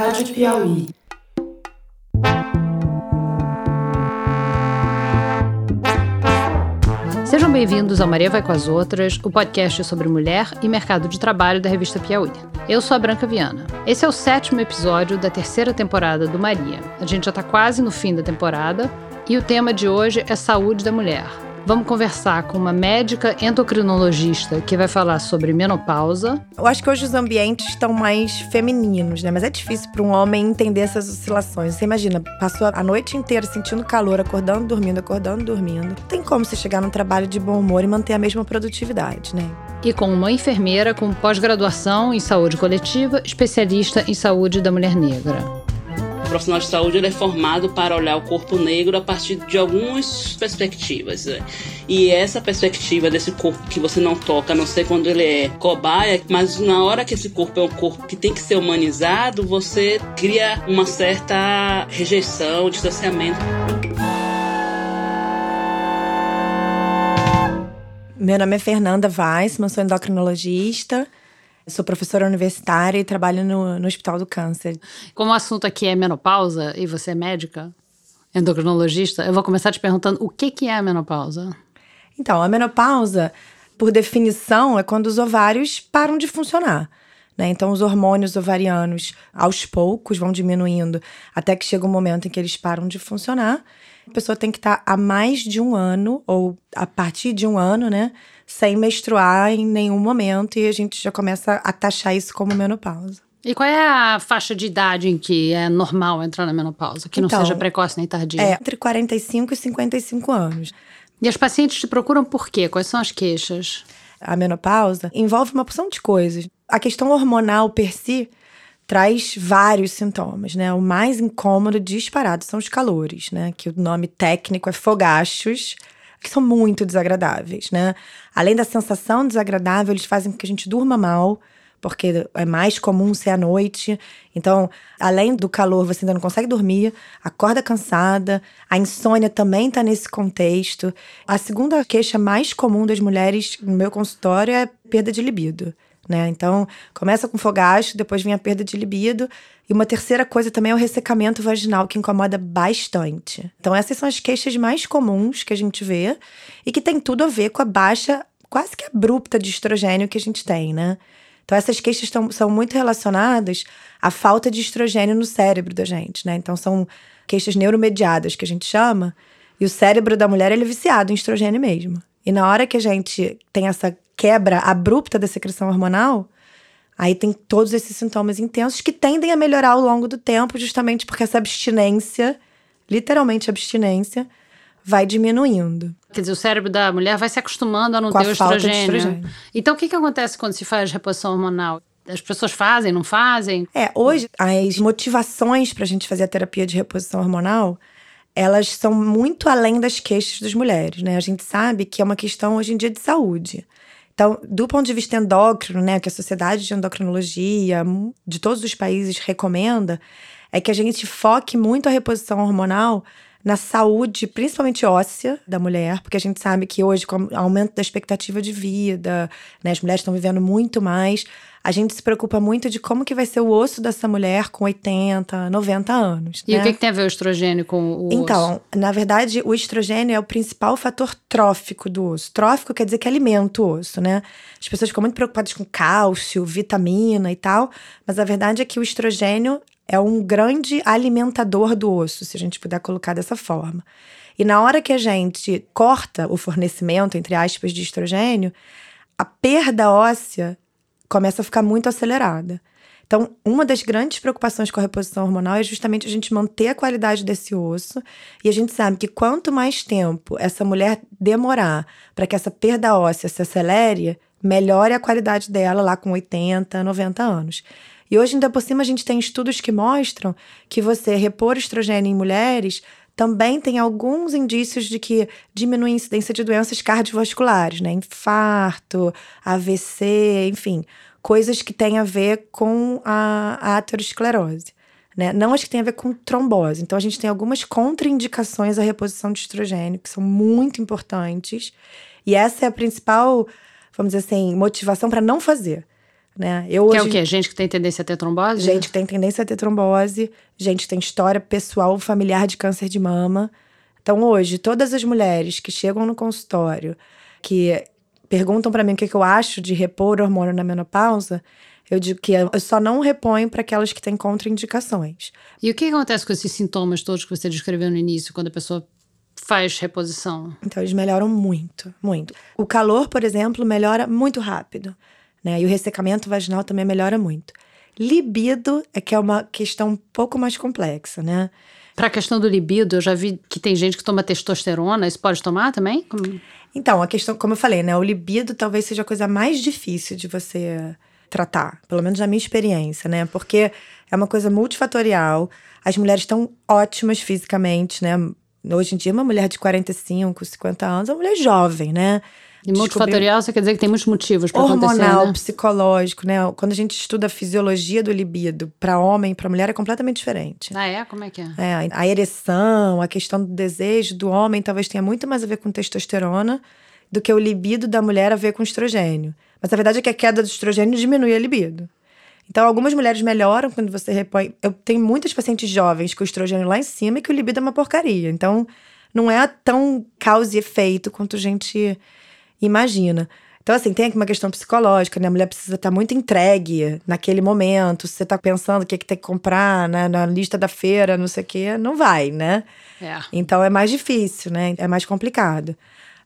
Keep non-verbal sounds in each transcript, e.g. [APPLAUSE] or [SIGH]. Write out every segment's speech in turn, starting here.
Rádio Piauí. Sejam bem-vindos ao Maria Vai com as Outras, o podcast sobre mulher e mercado de trabalho da revista Piauí. Eu sou a Branca Viana. Esse é o sétimo episódio da terceira temporada do Maria. A gente já está quase no fim da temporada e o tema de hoje é saúde da mulher. Vamos conversar com uma médica endocrinologista que vai falar sobre menopausa. Eu acho que hoje os ambientes estão mais femininos, né? Mas é difícil para um homem entender essas oscilações. Você imagina, passou a noite inteira sentindo calor, acordando, dormindo, acordando, dormindo. Não tem como você chegar no trabalho de bom humor e manter a mesma produtividade, né? E com uma enfermeira com pós-graduação em saúde coletiva, especialista em saúde da mulher negra profissional de saúde ele é formado para olhar o corpo negro a partir de algumas perspectivas. Né? E essa perspectiva desse corpo que você não toca, a não sei quando ele é cobaia, mas na hora que esse corpo é um corpo que tem que ser humanizado, você cria uma certa rejeição, distanciamento. Meu nome é Fernanda Weissman, sou endocrinologista. Sou professora universitária e trabalho no, no Hospital do Câncer. Como o assunto aqui é menopausa e você é médica, endocrinologista, eu vou começar te perguntando o que, que é a menopausa? Então, a menopausa, por definição, é quando os ovários param de funcionar. Né? Então, os hormônios ovarianos, aos poucos, vão diminuindo até que chega um momento em que eles param de funcionar. A pessoa tem que estar há mais de um ano, ou a partir de um ano, né? Sem menstruar em nenhum momento e a gente já começa a taxar isso como menopausa. E qual é a faixa de idade em que é normal entrar na menopausa? Que então, não seja precoce nem tardia? É, entre 45 e 55 anos. E as pacientes te procuram por quê? Quais são as queixas? A menopausa envolve uma porção de coisas. A questão hormonal per si traz vários sintomas, né? O mais incômodo disparado são os calores, né? Que o nome técnico é fogachos que são muito desagradáveis, né? Além da sensação desagradável, eles fazem com que a gente durma mal, porque é mais comum ser à noite. Então, além do calor, você ainda não consegue dormir, acorda cansada. A insônia também está nesse contexto. A segunda queixa mais comum das mulheres no meu consultório é perda de libido. Né? Então, começa com fogacho, depois vem a perda de libido. E uma terceira coisa também é o ressecamento vaginal, que incomoda bastante. Então, essas são as queixas mais comuns que a gente vê e que tem tudo a ver com a baixa, quase que abrupta de estrogênio que a gente tem, né? Então, essas queixas tão, são muito relacionadas à falta de estrogênio no cérebro da gente, né? Então, são queixas neuromediadas, que a gente chama, e o cérebro da mulher ele é viciado em estrogênio mesmo. E na hora que a gente tem essa quebra abrupta da secreção hormonal, Aí tem todos esses sintomas intensos que tendem a melhorar ao longo do tempo, justamente porque essa abstinência, literalmente abstinência, vai diminuindo. Quer dizer, o cérebro da mulher vai se acostumando a não Com ter a o estrogênio. estrogênio. Então, o que, que acontece quando se faz reposição hormonal? As pessoas fazem, não fazem? É, hoje as motivações para a gente fazer a terapia de reposição hormonal, elas são muito além das queixas das mulheres, né? A gente sabe que é uma questão hoje em dia de saúde. Então, do ponto de vista endócrino, né, que a Sociedade de Endocrinologia de todos os países recomenda, é que a gente foque muito a reposição hormonal na saúde, principalmente óssea, da mulher, porque a gente sabe que hoje, com o aumento da expectativa de vida, né, as mulheres estão vivendo muito mais, a gente se preocupa muito de como que vai ser o osso dessa mulher com 80, 90 anos. E né? o que, que, tem a ver o estrogênio com o então, osso? na verdade, o estrogênio é o principal fator trófico do osso. Trófico quer dizer que alimenta o osso, né? As pessoas ficam muito preocupadas com cálcio, vitamina e tal, mas a verdade é que o estrogênio é um grande alimentador do osso, se a gente puder colocar dessa forma. E na hora que a gente corta o fornecimento, entre aspas, de estrogênio, a perda óssea começa a ficar muito acelerada. Então, uma das grandes preocupações com a reposição hormonal é justamente a gente manter a qualidade desse osso. E a gente sabe que quanto mais tempo essa mulher demorar para que essa perda óssea se acelere, melhore a qualidade dela lá com 80, 90 anos. E hoje, ainda por cima, a gente tem estudos que mostram que você repor estrogênio em mulheres também tem alguns indícios de que diminui a incidência de doenças cardiovasculares, né? Infarto, AVC, enfim, coisas que têm a ver com a, a aterosclerose. Né? Não as que têm a ver com trombose. Então, a gente tem algumas contraindicações à reposição de estrogênio, que são muito importantes. E essa é a principal, vamos dizer assim, motivação para não fazer. Né? Eu que hoje, é o quê? Gente que tem tendência a ter trombose? Gente que tem tendência a ter trombose, gente que tem história pessoal familiar de câncer de mama. Então, hoje, todas as mulheres que chegam no consultório, que perguntam para mim o que, que eu acho de repor hormônio na menopausa, eu digo que eu só não reponho para aquelas que têm contraindicações. E o que acontece com esses sintomas todos que você descreveu no início, quando a pessoa faz reposição? Então, eles melhoram muito, muito. O calor, por exemplo, melhora muito rápido, né? E o ressecamento vaginal também melhora muito. Libido é que é uma questão um pouco mais complexa, né? Para a questão do libido, eu já vi que tem gente que toma testosterona. Isso pode tomar também? Como... Então, a questão, como eu falei, né? O libido talvez seja a coisa mais difícil de você tratar, pelo menos na minha experiência, né? Porque é uma coisa multifatorial. As mulheres estão ótimas fisicamente, né? Hoje em dia, uma mulher de 45, 50 anos é uma mulher jovem, né? E multifatorial, você quer dizer que tem muitos motivos para acontecer, Hormonal, né? psicológico, né? Quando a gente estuda a fisiologia do libido para homem e para mulher é completamente diferente. Ah, é? Como é que é? É, a ereção, a questão do desejo do homem talvez tenha muito mais a ver com testosterona do que o libido da mulher a ver com estrogênio. Mas a verdade é que a queda do estrogênio diminui a libido. Então, algumas mulheres melhoram quando você repõe. Eu tenho muitas pacientes jovens com estrogênio lá em cima e que o libido é uma porcaria. Então, não é tão causa e efeito quanto a gente imagina. Então, assim, tem aqui uma questão psicológica, né? A mulher precisa estar muito entregue naquele momento. Se você tá pensando o que, é que tem que comprar né? na lista da feira, não sei o quê, não vai, né? É. Então é mais difícil, né? É mais complicado.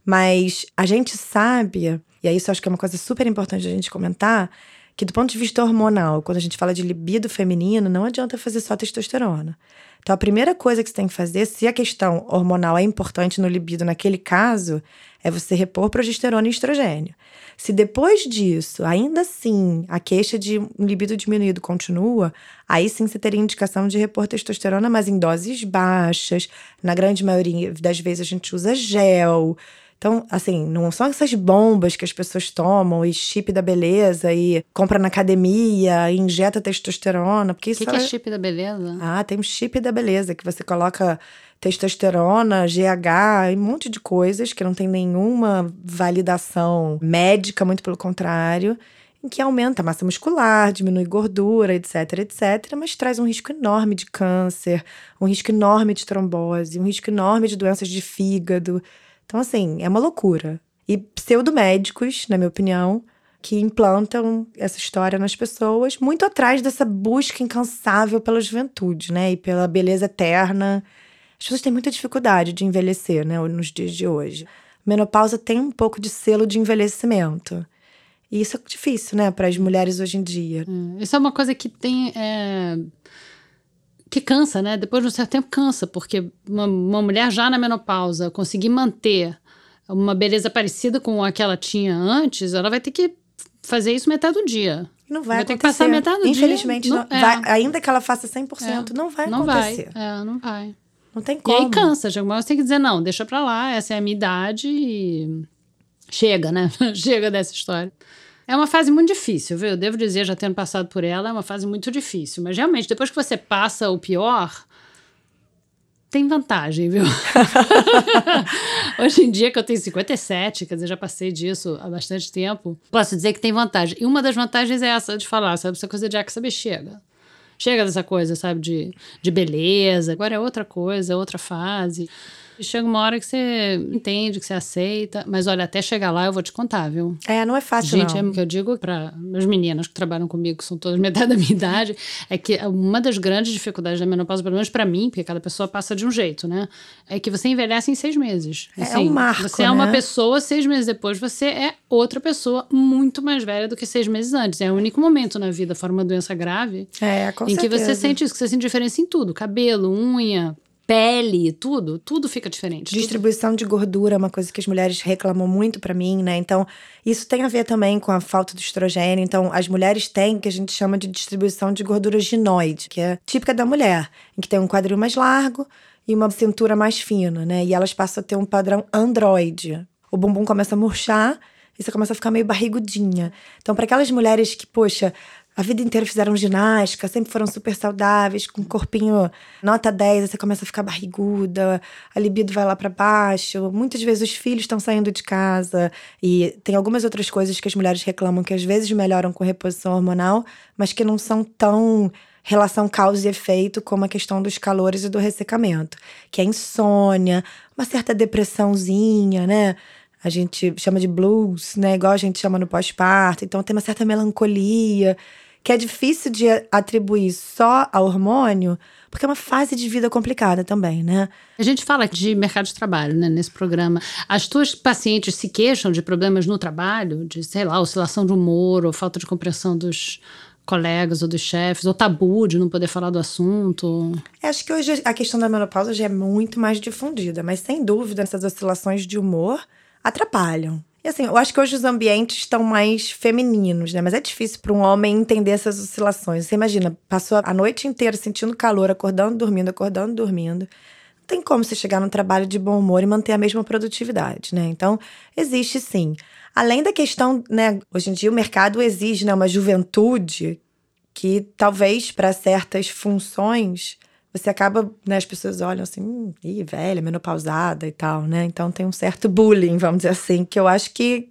Mas a gente sabe, e aí isso acho que é uma coisa super importante a gente comentar, que do ponto de vista hormonal, quando a gente fala de libido feminino, não adianta fazer só testosterona. Então a primeira coisa que você tem que fazer, se a questão hormonal é importante no libido naquele caso, é você repor progesterona e estrogênio. Se depois disso, ainda assim, a queixa de um libido diminuído continua, aí sim você teria indicação de repor testosterona, mas em doses baixas. Na grande maioria das vezes a gente usa gel. Então, assim, não são essas bombas que as pessoas tomam e chip da beleza e compra na academia e injeta testosterona, porque O isso que, que é chip da beleza? ah, tem um chip da beleza que você coloca testosterona, GH e um monte de coisas que não tem nenhuma validação médica, muito pelo contrário, em que aumenta a massa muscular, diminui gordura, etc, etc, mas traz um risco enorme de câncer, um risco enorme de trombose, um risco enorme de doenças de fígado. Então, assim, é uma loucura. E pseudomédicos, na minha opinião, que implantam essa história nas pessoas, muito atrás dessa busca incansável pela juventude, né? E pela beleza eterna. As pessoas têm muita dificuldade de envelhecer, né? Nos dias de hoje. Menopausa tem um pouco de selo de envelhecimento. E isso é difícil, né, para as mulheres hoje em dia. Hum, Isso é uma coisa que tem. é, que cansa, né? Depois de um certo tempo cansa, porque uma, uma mulher já na menopausa conseguir manter uma beleza parecida com a que ela tinha antes, ela vai ter que fazer isso metade do dia. E Não vai, Vai ter que acontecer. passar metade do dia. Infelizmente, Não- não- é. vai- ainda que ela faça 100%, não vai não vai. acontecer. É, não vai. Não tem E como. aí cansa, chega uma hora você tem que dizer, não, deixa pra lá, essa é a minha idade e chega, né? [LAUGHS] chega dessa história. É uma fase muito difícil, viu? Eu devo dizer, já tendo passado por ela, é uma fase muito difícil. Mas realmente, depois que você passa o pior, tem vantagem, viu? [LAUGHS] Hoje em dia, que eu tenho 57, quer dizer, já passei disso há bastante tempo, posso dizer que tem vantagem. E uma das vantagens é essa de falar, sabe? Essa coisa de, ah, que saber, chega. Chega dessa coisa, sabe, de, de beleza. Agora é outra coisa, outra fase. E chega uma hora que você entende, que você aceita. Mas olha, até chegar lá eu vou te contar, viu? É, não é fácil, Gente, é não. o que eu digo para as meninas que trabalham comigo, que são todas metade da minha [LAUGHS] idade, é que uma das grandes dificuldades da menopausa, pelo menos para mim, porque cada pessoa passa de um jeito, né? É que você envelhece em seis meses. É um marco, Você é uma né? pessoa, seis meses depois, você é outra pessoa muito mais velha do que seis meses antes. É o único momento na vida, fora uma doença grave, É, em que certeza. você sente isso, que você sente diferença em tudo: cabelo, unha, pele, tudo. Tudo fica diferente. Tudo- Distribuição de gordura é uma coisa que as mulheres reclamam muito pra mim, né? Então, isso tem a ver também com a falta do estrogênio. Então, as mulheres têm que a gente chama de distribuição de gordura ginoide, que é típica da mulher, em que tem um quadril mais largo e uma cintura mais fina, né? E elas passam a ter um padrão androide. O bumbum começa a murchar e você começa a ficar meio barrigudinha. Então, para aquelas mulheres que, poxa, a vida inteira fizeram ginástica, sempre foram super saudáveis, com corpinho nota 10, você começa a ficar barriguda, a libido vai lá para baixo. Muitas vezes os filhos estão saindo de casa e tem algumas outras coisas que as mulheres reclamam que às vezes melhoram com reposição hormonal, mas que não são tão relação causa e efeito como a questão dos calores e do ressecamento, que é insônia, uma certa depressãozinha, né? A gente chama de blues, né? Igual a gente chama no pós-parto. Então tem uma certa melancolia que é difícil de atribuir só ao hormônio, porque é uma fase de vida complicada também, né? A gente fala de mercado de trabalho, né, nesse programa. As tuas pacientes se queixam de problemas no trabalho, de, sei lá, oscilação de humor ou falta de compreensão dos colegas ou dos chefes, ou tabu de não poder falar do assunto? Acho que hoje a questão da menopausa já é muito mais difundida, mas sem dúvida essas oscilações de humor atrapalham. E assim, eu acho que hoje os ambientes estão mais femininos, né? Mas é difícil para um homem entender essas oscilações. Você imagina, passou a noite inteira sentindo calor, acordando, dormindo, acordando, dormindo. Não tem como você chegar no trabalho de bom humor e manter a mesma produtividade, né? Então, existe sim. Além da questão, né? Hoje em dia o mercado exige né, uma juventude que talvez para certas funções você acaba, né, as pessoas olham assim, hum, ih, velha, menopausada e tal, né? Então tem um certo bullying, vamos dizer assim, que eu acho que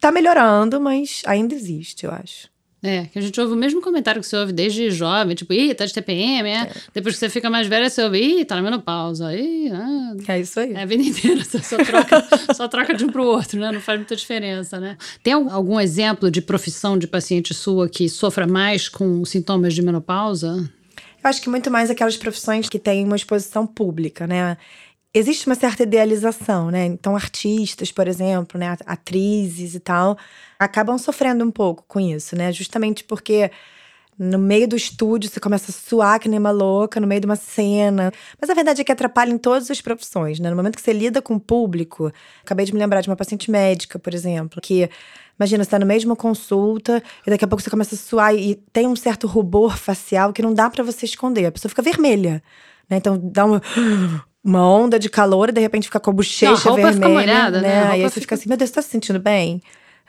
tá melhorando, mas ainda existe, eu acho. É, que a gente ouve o mesmo comentário que você ouve desde jovem, tipo, ih, tá de TPM, é. é. Depois que você fica mais velha, você ouve, ih, tá na menopausa, ih, ah. É isso aí. É a vida inteira, [LAUGHS] você só troca, só troca de um pro outro, né? Não faz muita diferença, né? Tem algum exemplo de profissão de paciente sua que sofra mais com sintomas de menopausa? Eu acho que muito mais aquelas profissões que têm uma exposição pública, né? Existe uma certa idealização, né? Então, artistas, por exemplo, né? Atrizes e tal, acabam sofrendo um pouco com isso, né? Justamente porque no meio do estúdio você começa a suar que nem uma louca, no meio de uma cena. Mas a verdade é que atrapalha em todas as profissões, né? No momento que você lida com o público, acabei de me lembrar de uma paciente médica, por exemplo, que Imagina, você tá no meio de uma consulta e daqui a pouco você começa a suar e tem um certo rubor facial que não dá para você esconder. A pessoa fica vermelha, né? Então dá uma, uma onda de calor e de repente fica com a bochecha não, a vermelha, molhada, né? né? E aí você fica... fica assim, meu Deus, você tá se sentindo bem?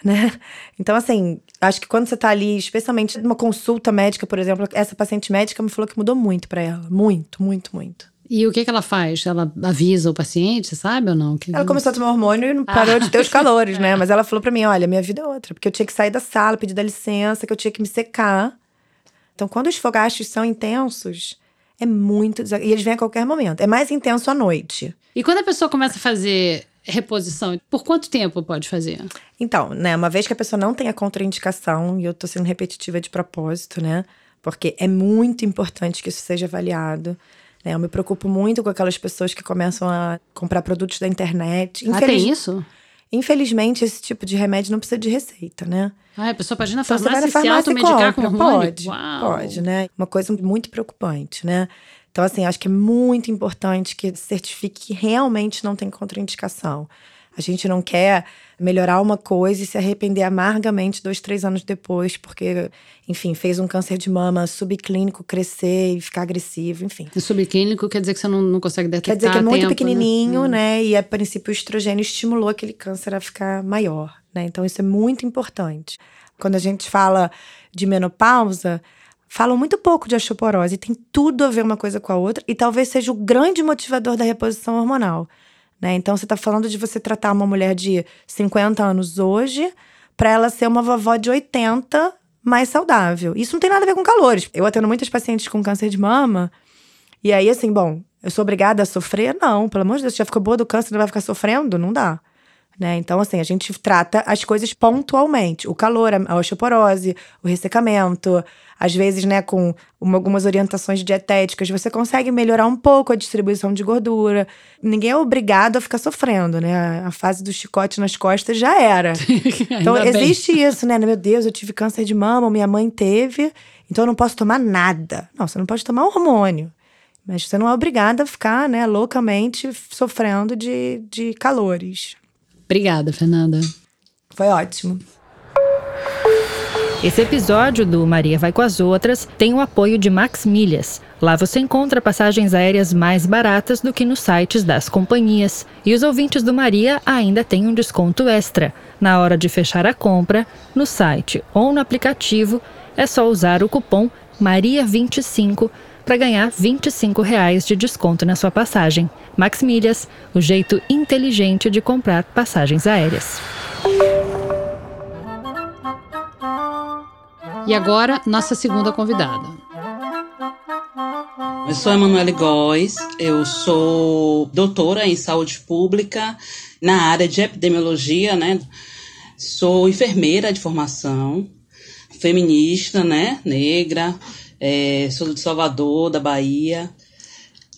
Né? [LAUGHS] Então, assim, acho que quando você tá ali, especialmente numa consulta médica, por exemplo, essa paciente médica me falou que mudou muito para ela. Muito, muito, muito. E o que, que ela faz? Ela avisa o paciente, sabe ou não? Que... Ela começou a tomar hormônio e não parou ah. de ter os calores, [LAUGHS] né? Mas ela falou para mim: olha, minha vida é outra, porque eu tinha que sair da sala, pedir da licença, que eu tinha que me secar. Então, quando os fogachos são intensos, é muito. E eles vêm a qualquer momento. É mais intenso à noite. E quando a pessoa começa a fazer reposição, por quanto tempo pode fazer? Então, né, uma vez que a pessoa não tem a contraindicação, e eu tô sendo repetitiva de propósito, né? Porque é muito importante que isso seja avaliado. Né? Eu me preocupo muito com aquelas pessoas que começam a comprar produtos da internet. Infeliz... Ah, tem isso? Infelizmente, esse tipo de remédio não precisa de receita, né? Ah, a pessoa pode ir na farmácia, então, farmácia se automedicar com hormônio? Pode, Uau. pode, né? Uma coisa muito preocupante, né? Então, assim, acho que é muito importante que certifique que realmente não tem contraindicação. A gente não quer melhorar uma coisa e se arrepender amargamente dois, três anos depois, porque, enfim, fez um câncer de mama subclínico crescer e ficar agressivo, enfim. E subclínico quer dizer que você não, não consegue detectar Quer dizer que é muito tempo, pequenininho, né? né? E a princípio o estrogênio estimulou aquele câncer a ficar maior, né? Então isso é muito importante. Quando a gente fala de menopausa, falam muito pouco de osteoporose, tem tudo a ver uma coisa com a outra e talvez seja o grande motivador da reposição hormonal. Né? Então, você está falando de você tratar uma mulher de 50 anos hoje para ela ser uma vovó de 80 mais saudável. Isso não tem nada a ver com calores. Eu atendo muitas pacientes com câncer de mama. E aí, assim, bom, eu sou obrigada a sofrer? Não, pelo amor de Deus, já ficou boa do câncer, não vai ficar sofrendo? Não dá. Né? Então, assim, a gente trata as coisas pontualmente. O calor, a osteoporose, o ressecamento, às vezes, né, com uma, algumas orientações dietéticas, você consegue melhorar um pouco a distribuição de gordura. Ninguém é obrigado a ficar sofrendo, né? A fase do chicote nas costas já era. [LAUGHS] então, existe bem. isso, né? Meu Deus, eu tive câncer de mama, minha mãe teve, então eu não posso tomar nada. Não, você não pode tomar hormônio. Mas você não é obrigada a ficar, né, loucamente sofrendo de, de calores. Obrigada, Fernanda. Foi ótimo. Esse episódio do Maria Vai com as Outras tem o apoio de Max Milhas. Lá você encontra passagens aéreas mais baratas do que nos sites das companhias. E os ouvintes do Maria ainda têm um desconto extra na hora de fechar a compra, no site ou no aplicativo É só usar o cupom MARIA25 para ganhar 25 reais de desconto na sua passagem. Max Milhas, o jeito inteligente de comprar passagens aéreas. E agora, nossa segunda convidada. Eu sou Emanuele Góes, eu sou doutora em saúde pública na área de epidemiologia, né? Sou enfermeira de formação, feminista, né? Negra, é, sou de Salvador, da Bahia,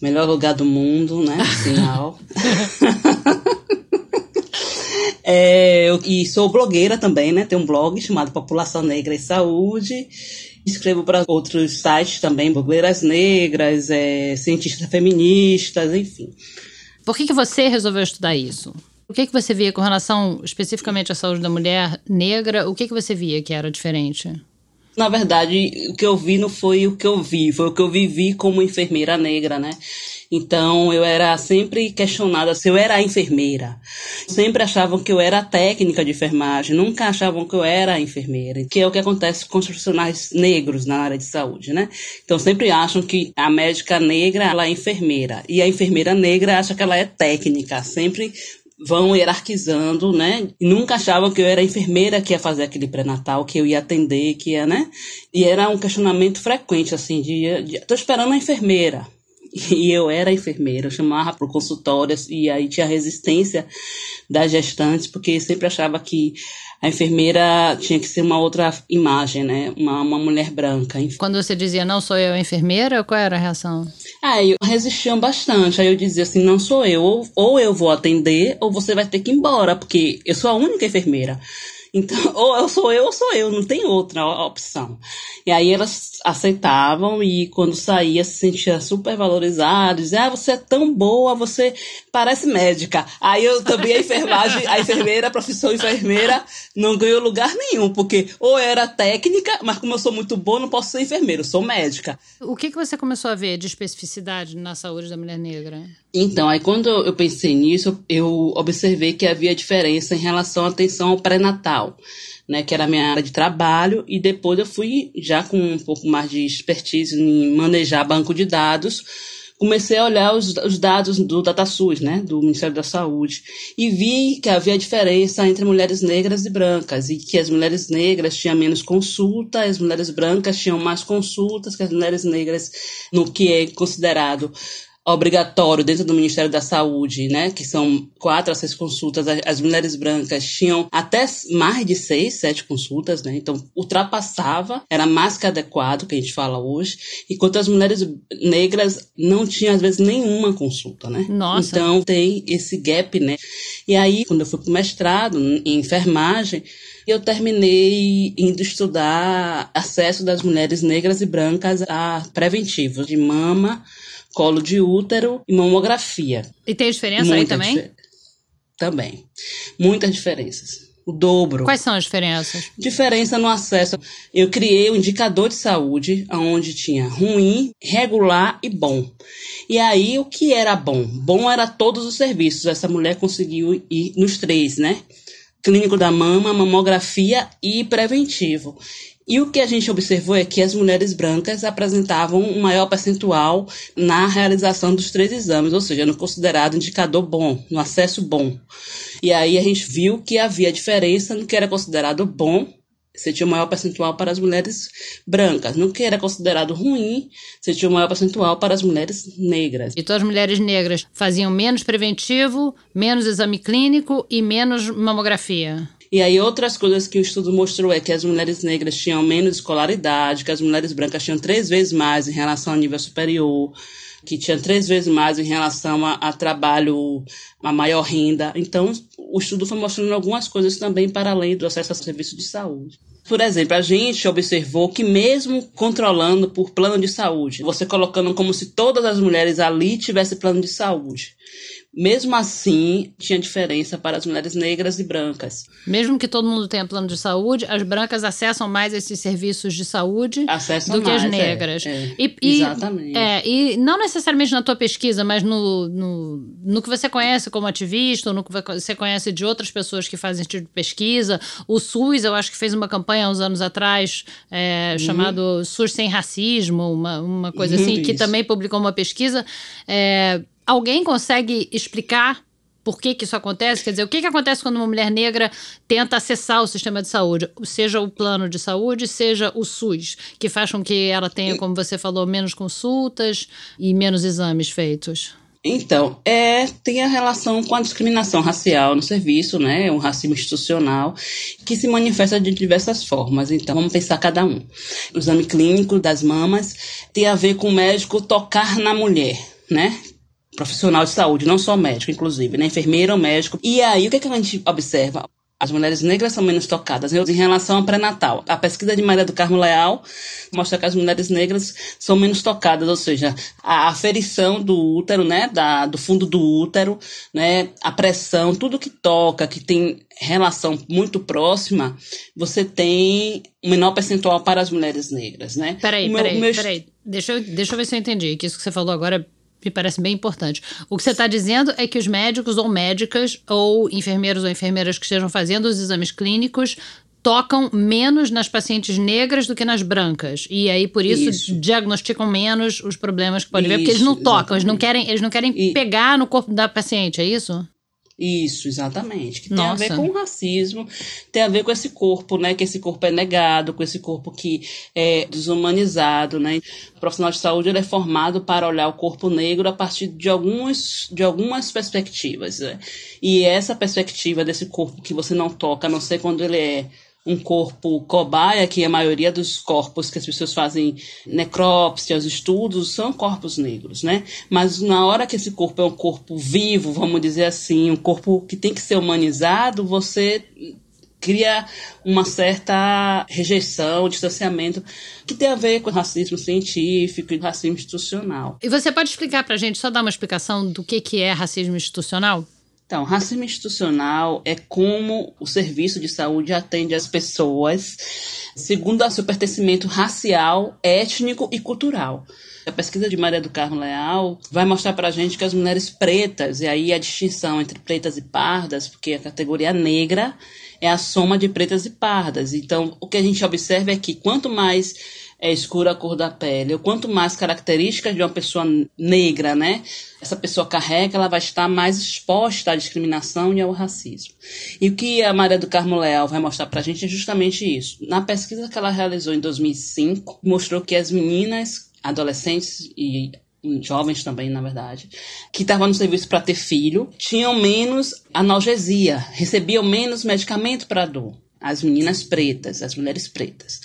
melhor lugar do mundo, né? Sinal. [LAUGHS] é, eu, e sou blogueira também, né? Tenho um blog chamado População Negra e Saúde. Escrevo para outros sites também, blogueiras negras, é, cientistas feministas, enfim. Por que, que você resolveu estudar isso? O que, que você via com relação especificamente à saúde da mulher negra? O que, que você via que era diferente? Na verdade, o que eu vi não foi o que eu vi, foi o que eu vivi como enfermeira negra, né? Então eu era sempre questionada se eu era enfermeira. Sempre achavam que eu era técnica de enfermagem, nunca achavam que eu era enfermeira, que é o que acontece com os profissionais negros na área de saúde, né? Então sempre acham que a médica negra ela é enfermeira e a enfermeira negra acha que ela é técnica, sempre vão hierarquizando, né? E nunca achavam que eu era enfermeira que ia fazer aquele pré-natal, que eu ia atender, que ia, né? E era um questionamento frequente, assim, de, de tô esperando a enfermeira. E eu era enfermeira, eu chamava para consultório e aí tinha resistência das gestantes, porque sempre achava que a enfermeira tinha que ser uma outra imagem, né? Uma, uma mulher branca. Quando você dizia não sou eu enfermeira, qual era a reação? Aí resistiam bastante. Aí eu dizia assim, não sou eu, ou, ou eu vou atender, ou você vai ter que ir embora, porque eu sou a única enfermeira. Então, [LAUGHS] ou eu sou eu ou sou eu, não tem outra opção. E aí elas aceitavam e quando saía se sentia super valorizada, dizia, ah, você é tão boa, você parece médica. Aí eu também a enfermagem, a enfermeira, a profissão enfermeira, não ganhou lugar nenhum, porque ou era técnica, mas como eu sou muito boa, não posso ser enfermeira, eu sou médica. O que, que você começou a ver de especificidade na saúde da mulher negra? Então, aí quando eu pensei nisso, eu observei que havia diferença em relação à atenção ao pré-natal, né, que era a minha área de trabalho, e depois eu fui já com um pouco mais de expertise em manejar banco de dados, comecei a olhar os, os dados do DataSUS, né, do Ministério da Saúde, e vi que havia diferença entre mulheres negras e brancas, e que as mulheres negras tinham menos consulta, as mulheres brancas tinham mais consultas que as mulheres negras no que é considerado obrigatório dentro do Ministério da Saúde, né, que são quatro a seis consultas, as mulheres brancas tinham até mais de seis, sete consultas, né, então ultrapassava, era mais que adequado, que a gente fala hoje, enquanto as mulheres negras não tinham, às vezes, nenhuma consulta, né. Nossa. Então tem esse gap, né. E aí, quando eu fui pro mestrado em enfermagem, eu terminei indo estudar acesso das mulheres negras e brancas a preventivos de mama, colo de útero e mamografia. E tem diferença Muita aí também? Também. Muitas diferenças. O dobro. Quais são as diferenças? Diferença no acesso. Eu criei um indicador de saúde onde tinha ruim, regular e bom. E aí o que era bom? Bom era todos os serviços. Essa mulher conseguiu ir nos três, né? Clínico da mama, mamografia e preventivo. E o que a gente observou é que as mulheres brancas apresentavam um maior percentual na realização dos três exames, ou seja, no considerado indicador bom, no acesso bom. E aí a gente viu que havia diferença no que era considerado bom você tinha um maior percentual para as mulheres brancas. No que era considerado ruim, você tinha um maior percentual para as mulheres negras. Então as mulheres negras faziam menos preventivo, menos exame clínico e menos mamografia. E aí outras coisas que o estudo mostrou é que as mulheres negras tinham menos escolaridade, que as mulheres brancas tinham três vezes mais em relação ao nível superior, que tinham três vezes mais em relação a, a trabalho, a maior renda. Então, o estudo foi mostrando algumas coisas também para além do acesso a serviços de saúde. Por exemplo, a gente observou que mesmo controlando por plano de saúde, você colocando como se todas as mulheres ali tivessem plano de saúde, Mesmo assim, tinha diferença para as mulheres negras e brancas. Mesmo que todo mundo tenha plano de saúde, as brancas acessam mais esses serviços de saúde acessam do que mais, as negras. É, é. E, e, Exatamente. É, e não necessariamente na tua pesquisa, mas no, no, no que você conhece como ativista, ou no que você conhece de outras pessoas que fazem esse tipo de pesquisa. O SUS, eu acho que fez uma campanha há uns anos atrás é, uhum. chamado SUS Sem Racismo, uma, uma coisa uhum, assim, isso. que também publicou uma pesquisa. É, Alguém consegue explicar por que, que isso acontece? Quer dizer, o que, que acontece quando uma mulher negra tenta acessar o sistema de saúde? Seja o plano de saúde, seja o SUS, que faz com que ela tenha, como você falou, menos consultas e menos exames feitos. Então, é, tem a relação com a discriminação racial no serviço, né? O racismo institucional, que se manifesta de diversas formas. Então, vamos pensar cada um. O exame clínico das mamas tem a ver com o médico tocar na mulher, né? Profissional de saúde, não só médico, inclusive, né? Enfermeira ou médico. E aí, o que, é que a gente observa? As mulheres negras são menos tocadas em relação ao pré-natal. A pesquisa de Maria do Carmo Leal mostra que as mulheres negras são menos tocadas, ou seja, a aferição do útero, né, da, do fundo do útero, né, a pressão, tudo que toca, que tem relação muito próxima, você tem um menor percentual para as mulheres negras, né? Peraí, meu, peraí, meu... peraí. Deixa eu, deixa eu ver se eu entendi, que isso que você falou agora é me parece bem importante. O que você está dizendo é que os médicos ou médicas, ou enfermeiros ou enfermeiras que estejam fazendo os exames clínicos, tocam menos nas pacientes negras do que nas brancas. E aí, por isso, isso. diagnosticam menos os problemas que podem ver, porque eles não tocam, eles não querem, eles não querem e... pegar no corpo da paciente, é isso? Isso, exatamente. Que tem Nossa. a ver com o racismo, tem a ver com esse corpo, né? Que esse corpo é negado, com esse corpo que é desumanizado, né? O profissional de saúde ele é formado para olhar o corpo negro a partir de, algumas, de algumas perspectivas. Né? E essa perspectiva desse corpo que você não toca, a não ser quando ele é um corpo cobaia, que a maioria dos corpos que as pessoas fazem necrópsia, os estudos, são corpos negros, né? Mas na hora que esse corpo é um corpo vivo, vamos dizer assim, um corpo que tem que ser humanizado, você cria uma certa rejeição, distanciamento, que tem a ver com racismo científico e racismo institucional. E você pode explicar para a gente, só dar uma explicação do que, que é racismo institucional? Então, racismo institucional é como o serviço de saúde atende as pessoas segundo o seu pertencimento racial, étnico e cultural. A pesquisa de Maria do Carmo Leal vai mostrar para a gente que as mulheres pretas, e aí a distinção entre pretas e pardas, porque a categoria negra é a soma de pretas e pardas. Então, o que a gente observa é que quanto mais é escura a cor da pele, ou quanto mais características de uma pessoa negra, né, essa pessoa carrega, ela vai estar mais exposta à discriminação e ao racismo. E o que a Maria do Carmo Leal vai mostrar para a gente é justamente isso. Na pesquisa que ela realizou em 2005, mostrou que as meninas, adolescentes e jovens também, na verdade, que estavam no serviço para ter filho, tinham menos analgesia, recebiam menos medicamento para dor as meninas pretas, as mulheres pretas.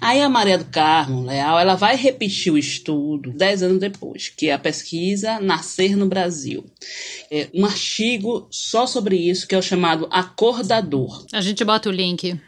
Aí a Maria do Carmo Leal, ela vai repetir o estudo dez anos depois, que é a pesquisa Nascer no Brasil. É um artigo só sobre isso, que é o chamado Acordador. A gente bota o link.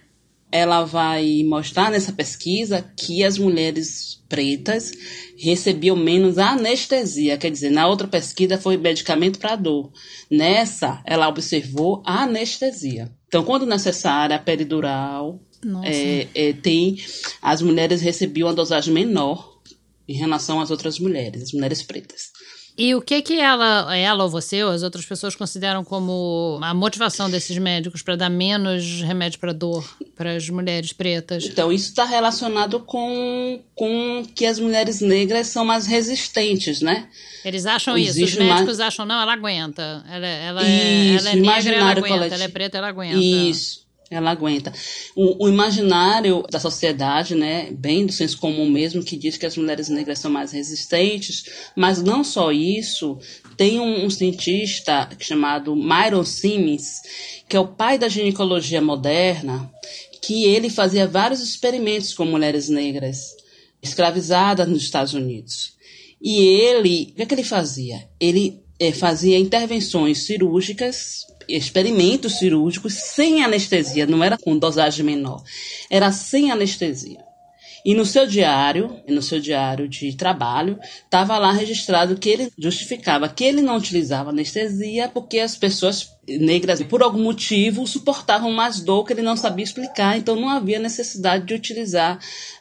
Ela vai mostrar nessa pesquisa que as mulheres pretas recebiam menos anestesia, quer dizer, na outra pesquisa foi medicamento para dor. Nessa, ela observou a anestesia. Então, quando necessária, a peridural, é, é, tem as mulheres recebiam uma dosagem menor em relação às outras mulheres, as mulheres pretas. E o que que ela, ela ou você ou as outras pessoas consideram como a motivação desses médicos para dar menos remédio para dor para as mulheres pretas? Então, isso está relacionado com, com que as mulheres negras são mais resistentes, né? Eles acham Existe isso, os médicos mais... acham, não, ela aguenta. Ela, ela, é, ela é negra, ela aguenta. Coletivo. Ela é preta, ela aguenta. Isso. Ela aguenta. O, o, imaginário da sociedade, né, bem do senso comum mesmo, que diz que as mulheres negras são mais resistentes, mas não só isso, tem um, um cientista chamado Myron Simmons, que é o pai da ginecologia moderna, que ele fazia vários experimentos com mulheres negras escravizadas nos Estados Unidos. E ele, o que, é que ele fazia? Ele é, fazia intervenções cirúrgicas experimentos cirúrgicos sem anestesia, não era com dosagem menor, era sem anestesia. E no seu diário, no seu diário de trabalho, estava lá registrado que ele justificava que ele não utilizava anestesia porque as pessoas negras, por algum motivo, suportavam mais dor que ele não sabia explicar, então não havia necessidade de utilizar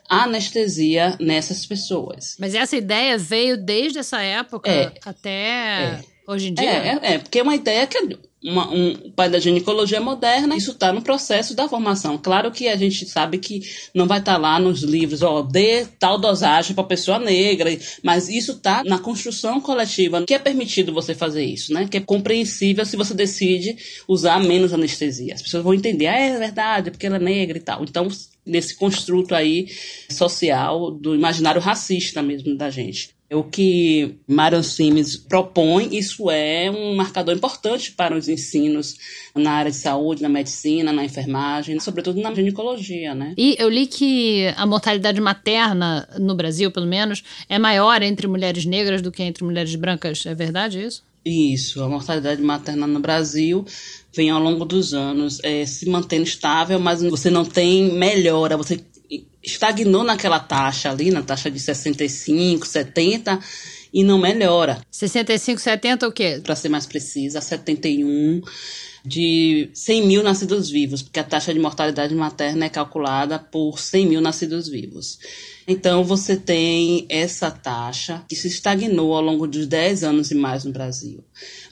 anestesia nessas pessoas. Mas essa ideia veio desde essa época é, até é, hoje em dia? É, é, é, porque é uma ideia que uma, um pai da ginecologia moderna, isso está no processo da formação. Claro que a gente sabe que não vai estar tá lá nos livros, ó, dê tal dosagem para pessoa negra, mas isso está na construção coletiva, que é permitido você fazer isso, né? Que é compreensível se você decide usar menos anestesia. As pessoas vão entender, ah, é verdade, porque ela é negra e tal. Então, nesse construto aí social do imaginário racista mesmo da gente. O que Marion Sims propõe, isso é um marcador importante para os ensinos na área de saúde, na medicina, na enfermagem, sobretudo na ginecologia, né? E eu li que a mortalidade materna no Brasil, pelo menos, é maior entre mulheres negras do que entre mulheres brancas. É verdade isso? Isso, a mortalidade materna no Brasil vem ao longo dos anos é, se mantendo estável, mas você não tem melhora, você estagnou naquela taxa ali, na taxa de 65, 70 e não melhora. 65, 70 o quê? Para ser mais precisa, 71 de 100 mil nascidos vivos, porque a taxa de mortalidade materna é calculada por 100 mil nascidos vivos. Então, você tem essa taxa que se estagnou ao longo dos 10 anos e mais no Brasil.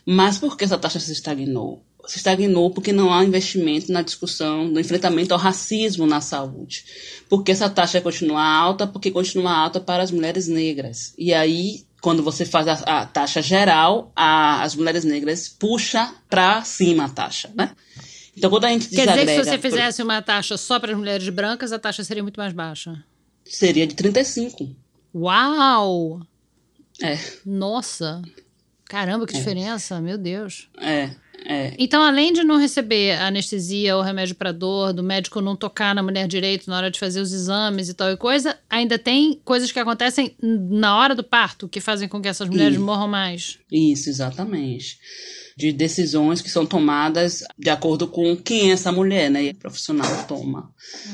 Mas por que essa taxa se estagnou? se estagnou porque não há investimento na discussão do enfrentamento ao racismo na saúde. Porque essa taxa continua alta, porque continua alta para as mulheres negras. E aí, quando você faz a, a taxa geral, a, as mulheres negras puxa para cima a taxa, né? Então, quando a gente Quer dizer que se você fizesse uma taxa só para as mulheres brancas, a taxa seria muito mais baixa? Seria de 35. Uau! É. Nossa! Caramba, que é. diferença, meu Deus. É. É. Então, além de não receber anestesia ou remédio para dor, do médico não tocar na mulher direito na hora de fazer os exames e tal e coisa, ainda tem coisas que acontecem na hora do parto que fazem com que essas mulheres morram mais. Isso, exatamente de decisões que são tomadas de acordo com quem é essa mulher, né? E o profissional toma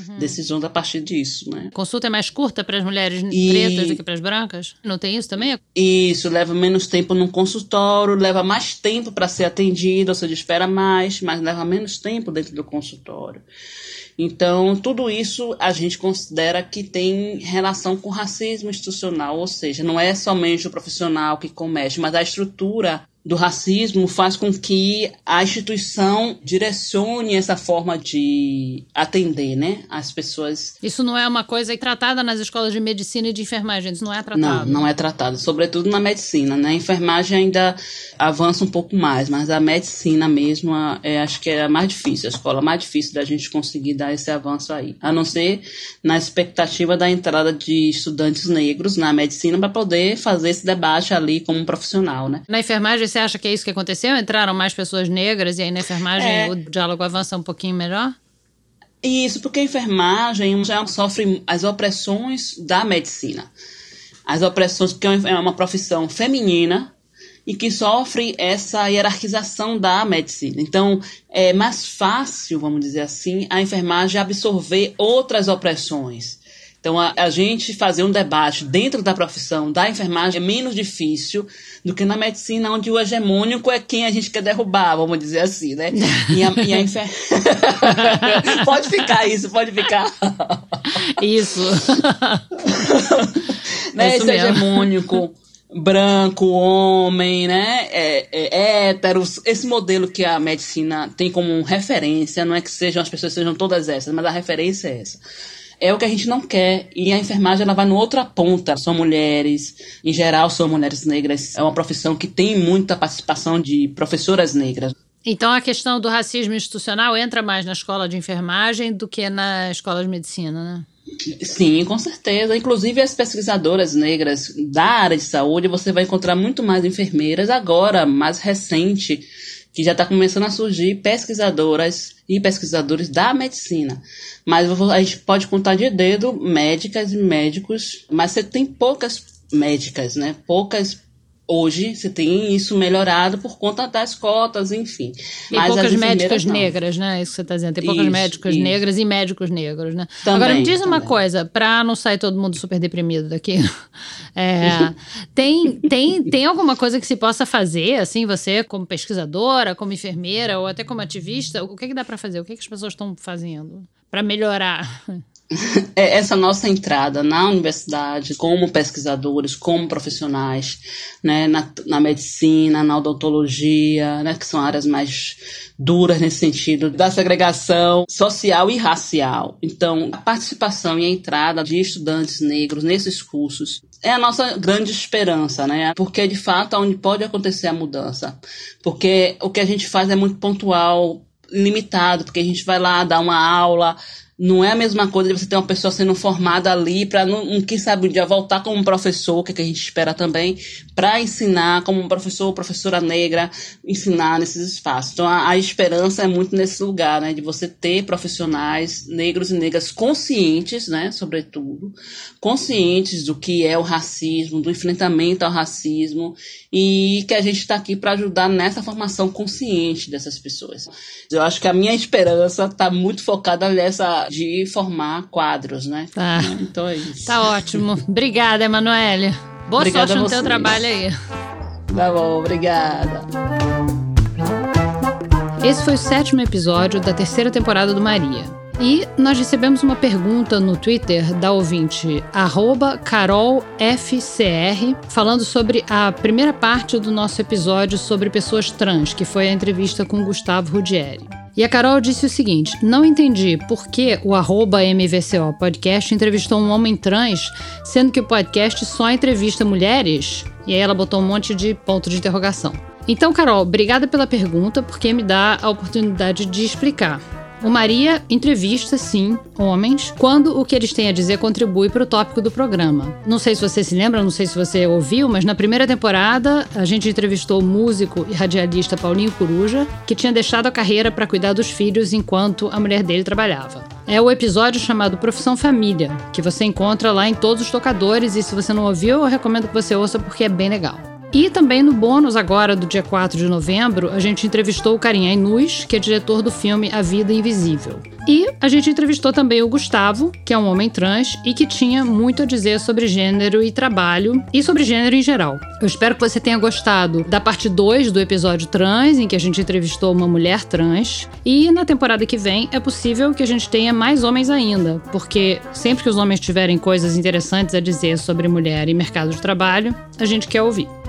uhum. decisões a partir disso, né? Consulta é mais curta para as mulheres e... pretas do que para as brancas? Não tem isso também? Isso, leva menos tempo no consultório, leva mais tempo para ser atendido, ou seja, espera mais, mas leva menos tempo dentro do consultório. Então, tudo isso a gente considera que tem relação com racismo institucional, ou seja, não é somente o profissional que comete, mas a estrutura do racismo faz com que a instituição direcione essa forma de atender, né, as pessoas. Isso não é uma coisa tratada nas escolas de medicina e de enfermagem, isso não é tratado. Não, não é tratado, sobretudo na medicina, né? A enfermagem ainda avança um pouco mais, mas a medicina mesmo, é, acho que é a mais difícil, a escola mais difícil da gente conseguir dar esse avanço aí, a não ser na expectativa da entrada de estudantes negros na medicina para poder fazer esse debate ali como um profissional, né? Na enfermagem você acha que é isso que aconteceu? Entraram mais pessoas negras e aí na enfermagem é. o diálogo avança um pouquinho melhor? Isso, porque a enfermagem já sofre as opressões da medicina. As opressões, porque é uma profissão feminina e que sofre essa hierarquização da medicina. Então, é mais fácil, vamos dizer assim, a enfermagem absorver outras opressões. Então, a, a, gente fazer um debate dentro da profissão da enfermagem é menos difícil do que na medicina, onde o hegemônico é quem a gente quer derrubar, vamos dizer assim, né? E a, e a enfer... [LAUGHS] pode ficar isso, pode ficar. Isso. [LAUGHS] né? Isso Esse mesmo. hegemônico branco, homem, né, é, é, héteros, esse modelo que a medicina tem como referência, não é que sejam as pessoas sejam todas essas, mas a referência é essa é o que a gente não quer. E a enfermagem ela vai no outra ponta. São mulheres, em geral são mulheres negras. É uma profissão que tem muita participação de professoras negras. Então a questão do racismo institucional entra mais na escola de enfermagem do que na escola de medicina, né? Sim, com certeza. Inclusive as pesquisadoras negras da área de saúde, você vai encontrar muito mais enfermeiras agora, mais recente, que já está começando a surgir pesquisadoras e pesquisadores da medicina. Mas a gente pode contar de dedo médicas e médicos, mas você tem poucas médicas, né? Poucas Hoje você tem isso melhorado por conta das cotas, enfim. Tem Mas poucas médicas não. negras, né? Isso que você está dizendo. Tem poucas isso, médicas isso. negras e médicos negros, né? Também, Agora me diz também. uma coisa, para não sair todo mundo super deprimido daqui. [LAUGHS] É, tem, tem, tem alguma coisa que se possa fazer, assim, você como pesquisadora, como enfermeira ou até como ativista? O que, que dá para fazer? O que, que as pessoas estão fazendo para melhorar? [LAUGHS] É essa nossa entrada na universidade como pesquisadores, como profissionais, né, na, na medicina, na odontologia, né, que são áreas mais duras nesse sentido da segregação social e racial. Então, a participação e a entrada de estudantes negros nesses cursos é a nossa grande esperança, né? Porque de fato é onde pode acontecer a mudança. Porque o que a gente faz é muito pontual, limitado, porque a gente vai lá dar uma aula, não é a mesma coisa de você ter uma pessoa sendo formada ali para, quem sabe, um dia voltar como professor, que, é que a gente espera também, para ensinar como professor ou professora negra, ensinar nesses espaços. Então, a, a, esperança é muito nesse lugar, né, de você ter profissionais negros e negras conscientes, né, sobretudo, conscientes do que é o racismo, do enfrentamento ao racismo, e que a gente está aqui para ajudar nessa formação consciente dessas pessoas. Eu acho que a minha esperança está muito focada nessa de formar quadros, né? Tá. Então é isso. Tá ótimo. Obrigada, Emanuele. Boa obrigada sorte no teu trabalho aí. Tá bom, obrigada. Esse foi o sétimo episódio da terceira temporada do Maria. E nós recebemos uma pergunta no Twitter da ouvinte CarolFCR, falando sobre a primeira parte do nosso episódio sobre pessoas trans, que foi a entrevista com Gustavo Rudieri. E a Carol disse o seguinte: não entendi por que o MVCO Podcast entrevistou um homem trans, sendo que o podcast só entrevista mulheres? E aí ela botou um monte de ponto de interrogação. Então, Carol, obrigada pela pergunta, porque me dá a oportunidade de explicar. O Maria entrevista, sim, homens, quando o que eles têm a dizer contribui para o tópico do programa. Não sei se você se lembra, não sei se você ouviu, mas na primeira temporada a gente entrevistou o músico e radialista Paulinho Coruja, que tinha deixado a carreira para cuidar dos filhos enquanto a mulher dele trabalhava. É o episódio chamado Profissão Família, que você encontra lá em todos os tocadores e se você não ouviu, eu recomendo que você ouça porque é bem legal. E também no bônus agora do dia 4 de novembro, a gente entrevistou o Karim Ainus, que é diretor do filme A Vida Invisível. E a gente entrevistou também o Gustavo, que é um homem trans e que tinha muito a dizer sobre gênero e trabalho e sobre gênero em geral. Eu espero que você tenha gostado da parte 2 do episódio trans, em que a gente entrevistou uma mulher trans. E na temporada que vem é possível que a gente tenha mais homens ainda, porque sempre que os homens tiverem coisas interessantes a dizer sobre mulher e mercado de trabalho, a gente quer ouvir.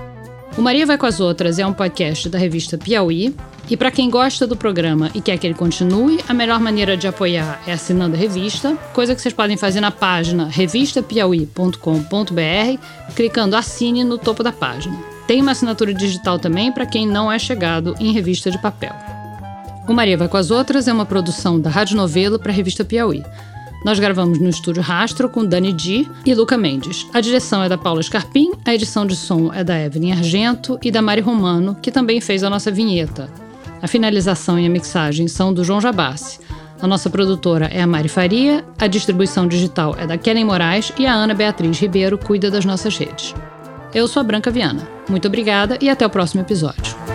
O Maria Vai com as Outras é um podcast da revista Piauí. E para quem gosta do programa e quer que ele continue, a melhor maneira de apoiar é assinando a revista, coisa que vocês podem fazer na página revistapiauí.com.br, clicando Assine no topo da página. Tem uma assinatura digital também para quem não é chegado em revista de papel. O Maria Vai com as Outras é uma produção da Rádio Novelo para a revista Piauí. Nós gravamos no estúdio Rastro com Dani Di e Luca Mendes. A direção é da Paula Scarpim, a edição de som é da Evelyn Argento e da Mari Romano, que também fez a nossa vinheta. A finalização e a mixagem são do João Jabassi. A nossa produtora é a Mari Faria, a distribuição digital é da Kellen Moraes e a Ana Beatriz Ribeiro cuida das nossas redes. Eu sou a Branca Viana. Muito obrigada e até o próximo episódio.